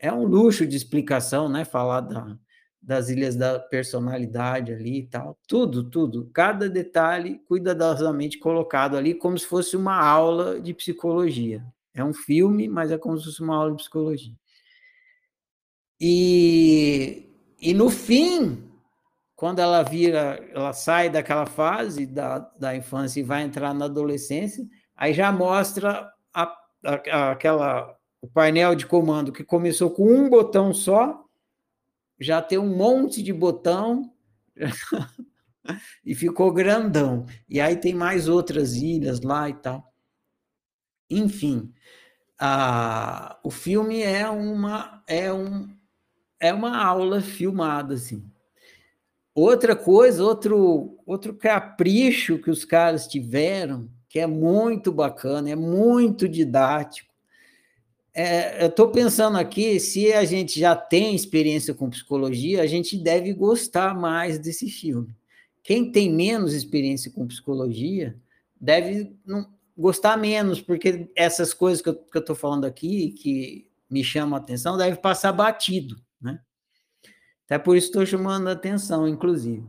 é um luxo de explicação, né? Falar da, das ilhas da personalidade ali e tal. Tudo, tudo. Cada detalhe cuidadosamente colocado ali, como se fosse uma aula de psicologia. É um filme, mas é como se fosse uma aula de psicologia. E, e no fim, quando ela vira, ela sai daquela fase da, da infância e vai entrar na adolescência, aí já mostra a, a, aquela o painel de comando que começou com um botão só, já tem um monte de botão (laughs) e ficou grandão. E aí tem mais outras ilhas lá e tal. Enfim, a, o filme é uma é um é uma aula filmada assim. Outra coisa, outro outro capricho que os caras tiveram, que é muito bacana, é muito didático. É, eu estou pensando aqui, se a gente já tem experiência com psicologia, a gente deve gostar mais desse filme. Quem tem menos experiência com psicologia deve não, gostar menos, porque essas coisas que eu estou falando aqui, que me chamam a atenção, deve passar batido, né? Até por isso estou chamando a atenção, inclusive.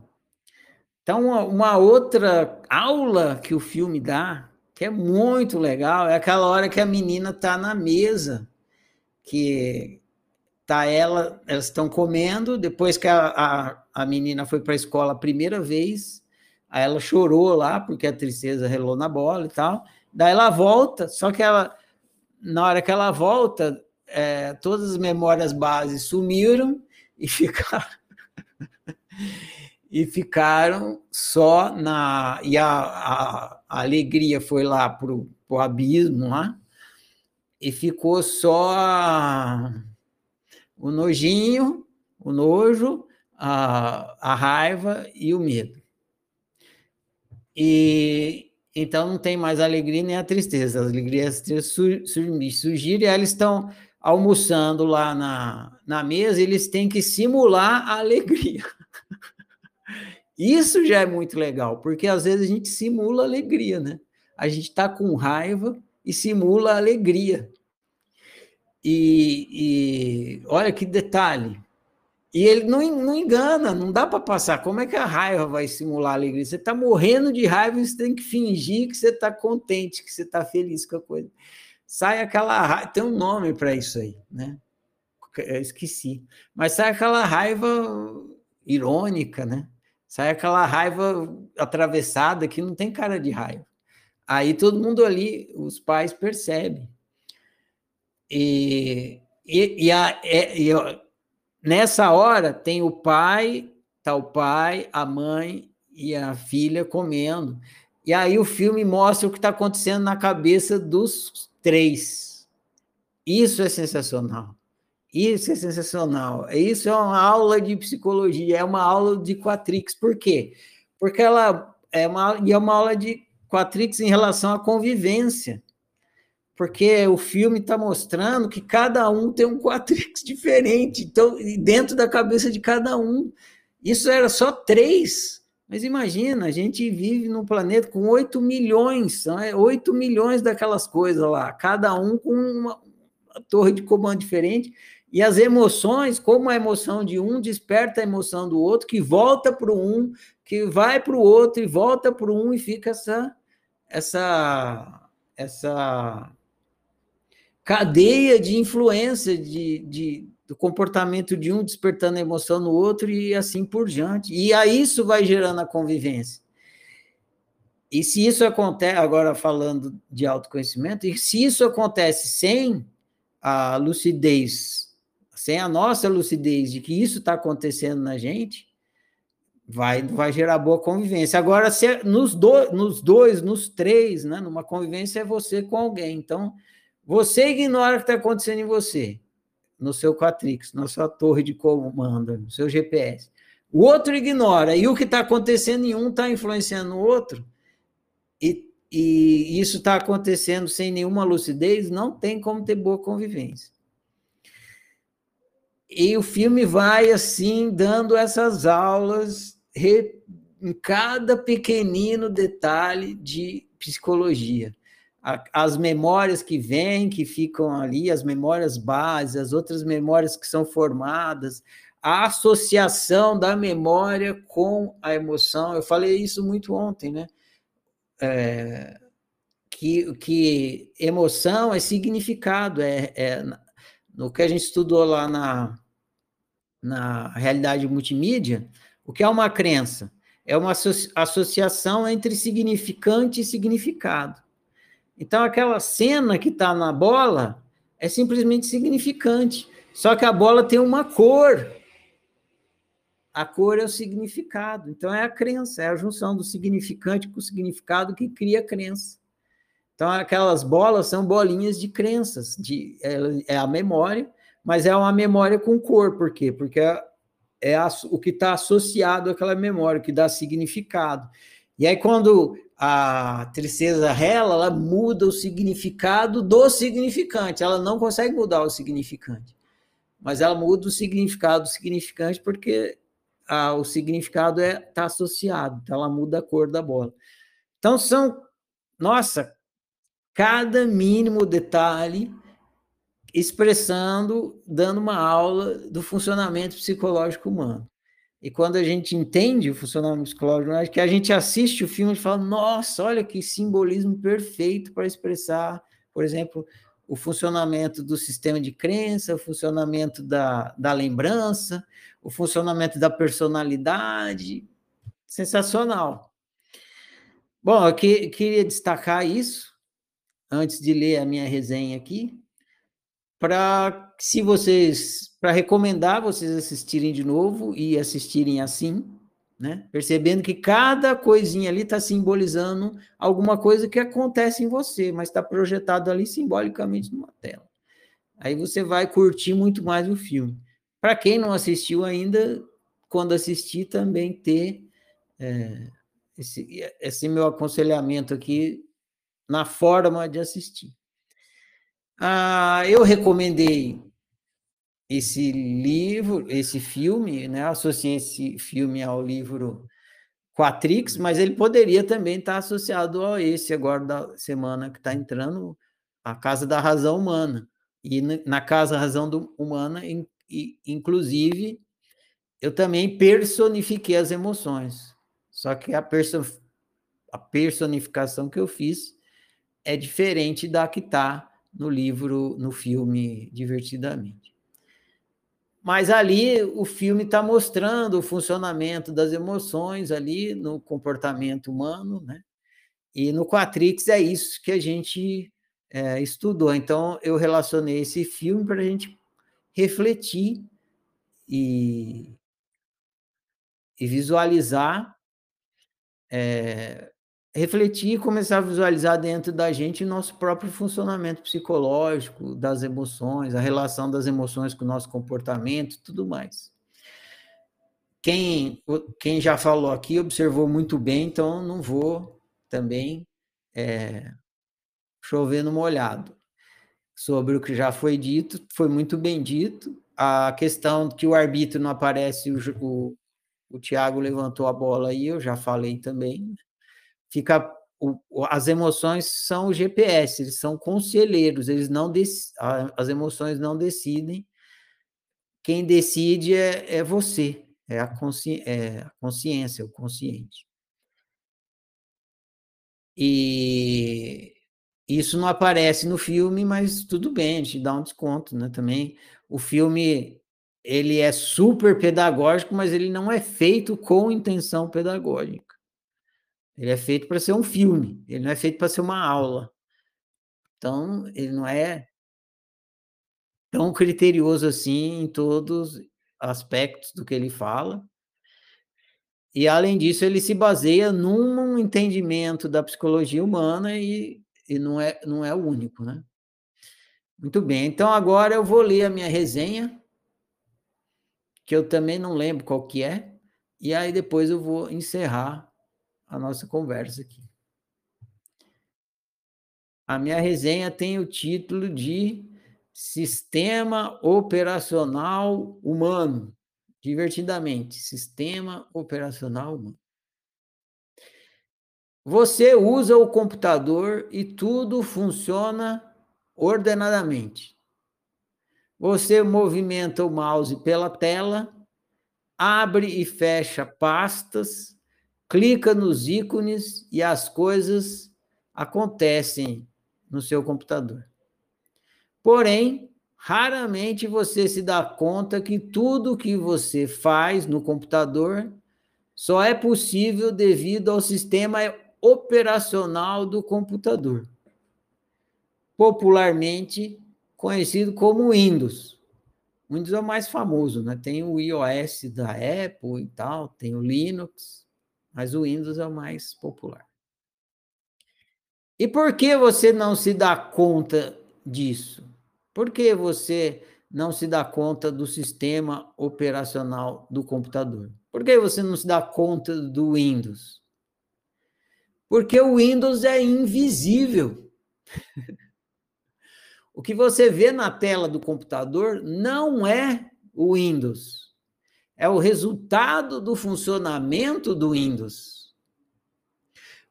Então, uma, uma outra aula que o filme dá, que é muito legal, é aquela hora que a menina está na mesa, que tá ela, elas estão comendo, depois que a, a, a menina foi para a escola a primeira vez, aí ela chorou lá, porque a tristeza relou na bola e tal, Daí ela volta, só que ela, na hora que ela volta, é, todas as memórias bases sumiram e (laughs) ficaram, e ficaram só na. E a, a, a alegria foi lá para o abismo lá, e ficou só o nojinho, o nojo, a, a raiva e o medo. E, então não tem mais alegria nem a tristeza. As alegrias surgiram e eles estão almoçando lá na, na mesa, eles têm que simular a alegria. (laughs) Isso já é muito legal, porque às vezes a gente simula alegria, né? A gente está com raiva e simula alegria. E, e olha que detalhe, e ele não, não engana, não dá para passar. Como é que a raiva vai simular alegria? Você está morrendo de raiva e você tem que fingir que você está contente, que você está feliz com a coisa. Sai aquela raiva, tem um nome para isso aí, né? Eu esqueci. Mas sai aquela raiva irônica, né? Sai aquela raiva atravessada que não tem cara de raiva. Aí todo mundo ali, os pais percebem. E, e, e, a, e, e Nessa hora tem o pai, tá o pai, a mãe e a filha comendo. E aí o filme mostra o que está acontecendo na cabeça dos três. Isso é sensacional. Isso é sensacional. Isso é uma aula de psicologia, é uma aula de Quatrix. Por quê? Porque ela é uma, é uma aula de Quatrix em relação à convivência porque o filme está mostrando que cada um tem um Quatrix (laughs) diferente, então, dentro da cabeça de cada um. Isso era só três, mas imagina, a gente vive num planeta com 8 milhões, são 8 milhões daquelas coisas lá, cada um com uma torre de comando diferente, e as emoções, como a emoção de um desperta a emoção do outro, que volta para o um, que vai para o outro e volta para o um, e fica essa, essa, essa cadeia de influência de, de, do comportamento de um despertando a emoção no outro e assim por diante. E aí isso vai gerando a convivência. E se isso acontece, agora falando de autoconhecimento, e se isso acontece sem a lucidez, sem a nossa lucidez de que isso está acontecendo na gente, vai, vai gerar boa convivência. Agora, se é nos, do, nos dois, nos três, né, numa convivência é você com alguém. Então, você ignora o que está acontecendo em você, no seu Quatrix, na sua torre de comando, no seu GPS. O outro ignora, e o que está acontecendo em um está influenciando o outro, e, e isso está acontecendo sem nenhuma lucidez, não tem como ter boa convivência. E o filme vai assim, dando essas aulas em cada pequenino detalhe de psicologia as memórias que vêm, que ficam ali, as memórias bases, as outras memórias que são formadas, a associação da memória com a emoção. Eu falei isso muito ontem, né? É, que, que emoção é significado, é, é, no que a gente estudou lá na, na realidade multimídia, o que é uma crença? É uma associação entre significante e significado. Então, aquela cena que está na bola é simplesmente significante. Só que a bola tem uma cor. A cor é o significado. Então é a crença, é a junção do significante com o significado que cria a crença. Então aquelas bolas são bolinhas de crenças, de, é, é a memória, mas é uma memória com cor. Por quê? Porque é, é a, o que está associado àquela memória, que dá significado. E aí, quando a tristeza rela, ela muda o significado do significante, ela não consegue mudar o significante, mas ela muda o significado do significante porque o significado está é, tá associado, então ela muda a cor da bola. Então, são, nossa, cada mínimo detalhe expressando, dando uma aula do funcionamento psicológico humano. E quando a gente entende o funcionamento psicológico, acho que a gente assiste o filme e fala: nossa, olha que simbolismo perfeito para expressar, por exemplo, o funcionamento do sistema de crença, o funcionamento da, da lembrança, o funcionamento da personalidade. Sensacional. Bom, eu que, queria destacar isso antes de ler a minha resenha aqui para se vocês para recomendar vocês assistirem de novo e assistirem assim, né? Percebendo que cada coisinha ali está simbolizando alguma coisa que acontece em você, mas está projetado ali simbolicamente numa tela. Aí você vai curtir muito mais o filme. Para quem não assistiu ainda, quando assistir também ter é, esse, esse meu aconselhamento aqui na forma de assistir. Ah, eu recomendei esse livro, esse filme, né? Associei esse filme ao livro Quatrix, mas ele poderia também estar associado a esse agora da semana que está entrando, a Casa da Razão Humana. E na Casa Razão Humana, inclusive, eu também personifiquei as emoções. Só que a, perso a personificação que eu fiz é diferente da que está no livro, no filme Divertidamente. Mas ali o filme está mostrando o funcionamento das emoções ali no comportamento humano, né? E no Quatrix é isso que a gente é, estudou. Então eu relacionei esse filme para a gente refletir e, e visualizar é, refletir e começar a visualizar dentro da gente nosso próprio funcionamento psicológico, das emoções, a relação das emoções com o nosso comportamento, tudo mais. Quem, quem já falou aqui observou muito bem, então não vou também é, chover no molhado. Sobre o que já foi dito, foi muito bem dito. A questão que o arbítrio não aparece, o, o, o Tiago levantou a bola aí, eu já falei também fica o, as emoções são o GPS, eles são conselheiros, eles não as emoções não decidem. Quem decide é, é você, é a, consci, é a consciência, o consciente. E isso não aparece no filme, mas tudo bem, a gente dá um desconto, né? Também o filme ele é super pedagógico, mas ele não é feito com intenção pedagógica. Ele é feito para ser um filme, ele não é feito para ser uma aula. Então, ele não é tão criterioso assim em todos os aspectos do que ele fala. E, além disso, ele se baseia num entendimento da psicologia humana e, e não, é, não é o único, né? Muito bem, então agora eu vou ler a minha resenha, que eu também não lembro qual que é, e aí depois eu vou encerrar a nossa conversa aqui. A minha resenha tem o título de Sistema Operacional Humano. Divertidamente, Sistema Operacional Humano. Você usa o computador e tudo funciona ordenadamente. Você movimenta o mouse pela tela, abre e fecha pastas, clica nos ícones e as coisas acontecem no seu computador. Porém, raramente você se dá conta que tudo que você faz no computador só é possível devido ao sistema operacional do computador, popularmente conhecido como Windows. O Windows é o mais famoso, né? Tem o iOS da Apple e tal, tem o Linux, mas o Windows é o mais popular. E por que você não se dá conta disso? Por que você não se dá conta do sistema operacional do computador? Por que você não se dá conta do Windows? Porque o Windows é invisível. (laughs) o que você vê na tela do computador não é o Windows. É o resultado do funcionamento do Windows.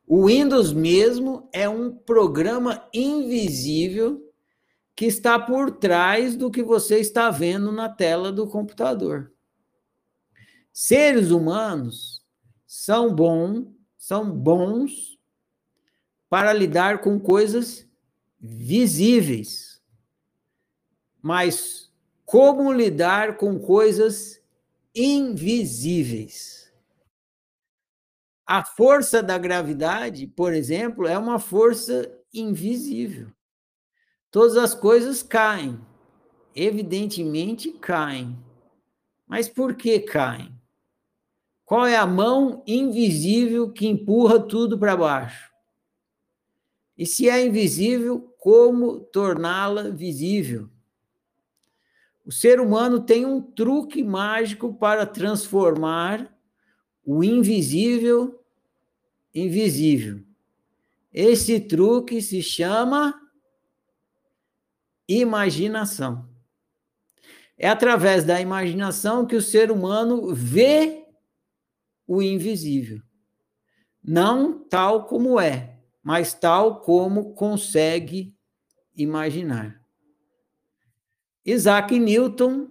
O Windows mesmo é um programa invisível que está por trás do que você está vendo na tela do computador. Seres humanos são bons, são bons para lidar com coisas visíveis. Mas como lidar com coisas invisíveis? A força da gravidade, por exemplo, é uma força invisível. Todas as coisas caem, evidentemente caem. Mas por que caem? Qual é a mão invisível que empurra tudo para baixo? E se é invisível, como torná-la visível? O ser humano tem um truque mágico para transformar o invisível em visível. Esse truque se chama imaginação. É através da imaginação que o ser humano vê o invisível. Não tal como é, mas tal como consegue imaginar. Isaac Newton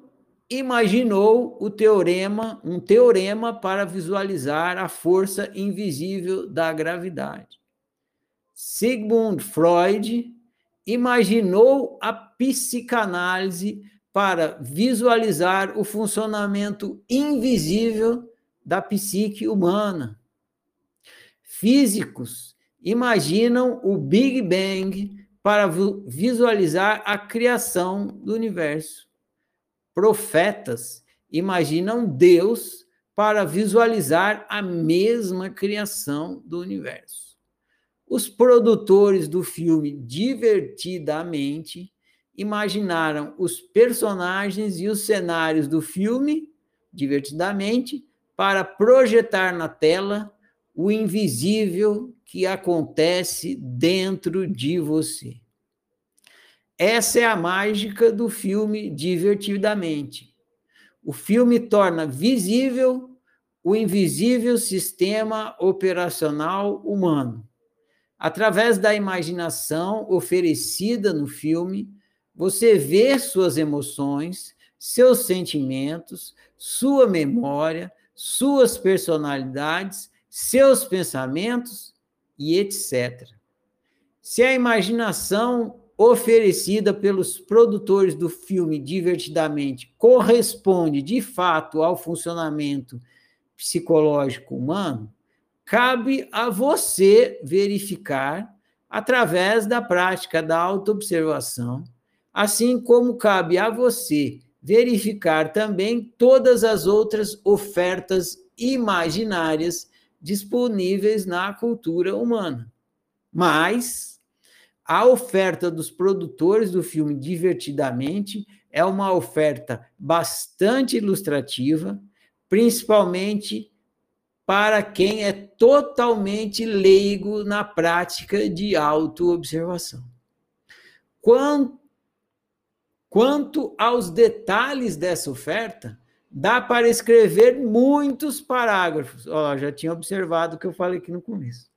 imaginou o teorema, um teorema para visualizar a força invisível da gravidade. Sigmund Freud imaginou a psicanálise para visualizar o funcionamento invisível da psique humana. Físicos imaginam o Big Bang para visualizar a criação do universo. Profetas imaginam Deus para visualizar a mesma criação do universo os produtores do filme Divertidamente imaginaram os personagens e os cenários do filme Divertidamente para projetar na tela o invisível que acontece dentro de você. Essa é a mágica do filme Divertidamente. O filme torna visível o invisível sistema operacional humano Através da imaginação oferecida no filme, você vê suas emoções, seus sentimentos, sua memória, suas personalidades, seus pensamentos e etc. Se a imaginação oferecida pelos produtores do filme divertidamente corresponde de fato ao funcionamento psicológico humano, cabe a você verificar através da prática da autoobservação, assim como cabe a você verificar também todas as outras ofertas imaginárias disponíveis na cultura humana. Mas a oferta dos produtores do filme Divertidamente é uma oferta bastante ilustrativa, principalmente para quem é totalmente leigo na prática de autoobservação. Quanto, aos detalhes dessa oferta, dá para escrever muitos parágrafos. Ó, já tinha observado o que eu falei aqui no começo.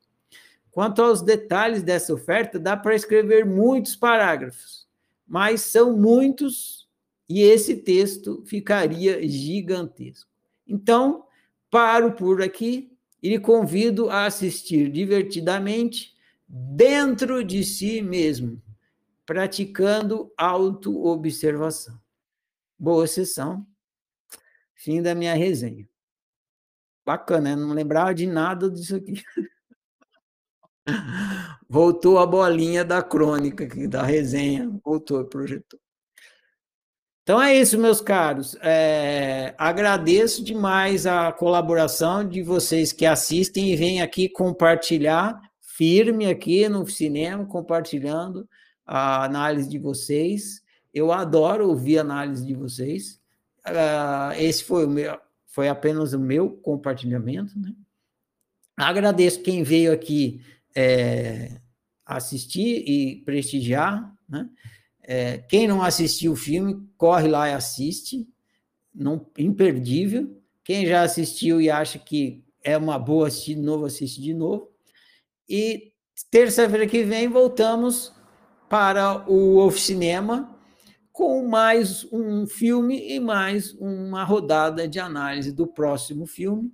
Quanto aos detalhes dessa oferta, dá para escrever muitos parágrafos, mas são muitos e esse texto ficaria gigantesco. Então, paro por aqui e lhe convido a assistir divertidamente dentro de si mesmo, praticando autoobservação. Boa sessão. Fim da minha resenha. Bacana, né? Não lembrava de nada disso aqui. (laughs) Voltou a bolinha da crônica da resenha. Voltou, projetou. Então é isso, meus caros. É, agradeço demais a colaboração de vocês que assistem e vêm aqui compartilhar, firme aqui no cinema, compartilhando a análise de vocês. Eu adoro ouvir a análise de vocês. Esse foi, o meu, foi apenas o meu compartilhamento. Né? Agradeço quem veio aqui é, assistir e prestigiar. Né? É, quem não assistiu o filme, corre lá e assiste. Não, imperdível. Quem já assistiu e acha que é uma boa assistir de novo, assiste de novo. E terça-feira que vem voltamos para o Oficinema com mais um filme e mais uma rodada de análise do próximo filme.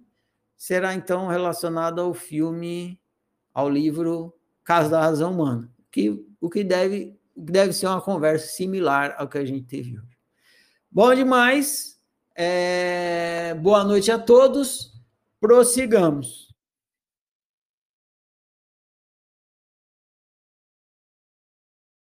Será então relacionado ao filme, ao livro Caso da Razão Humana, que o que deve deve ser uma conversa similar ao que a gente teve hoje. Bom demais. É... Boa noite a todos. Prossigamos.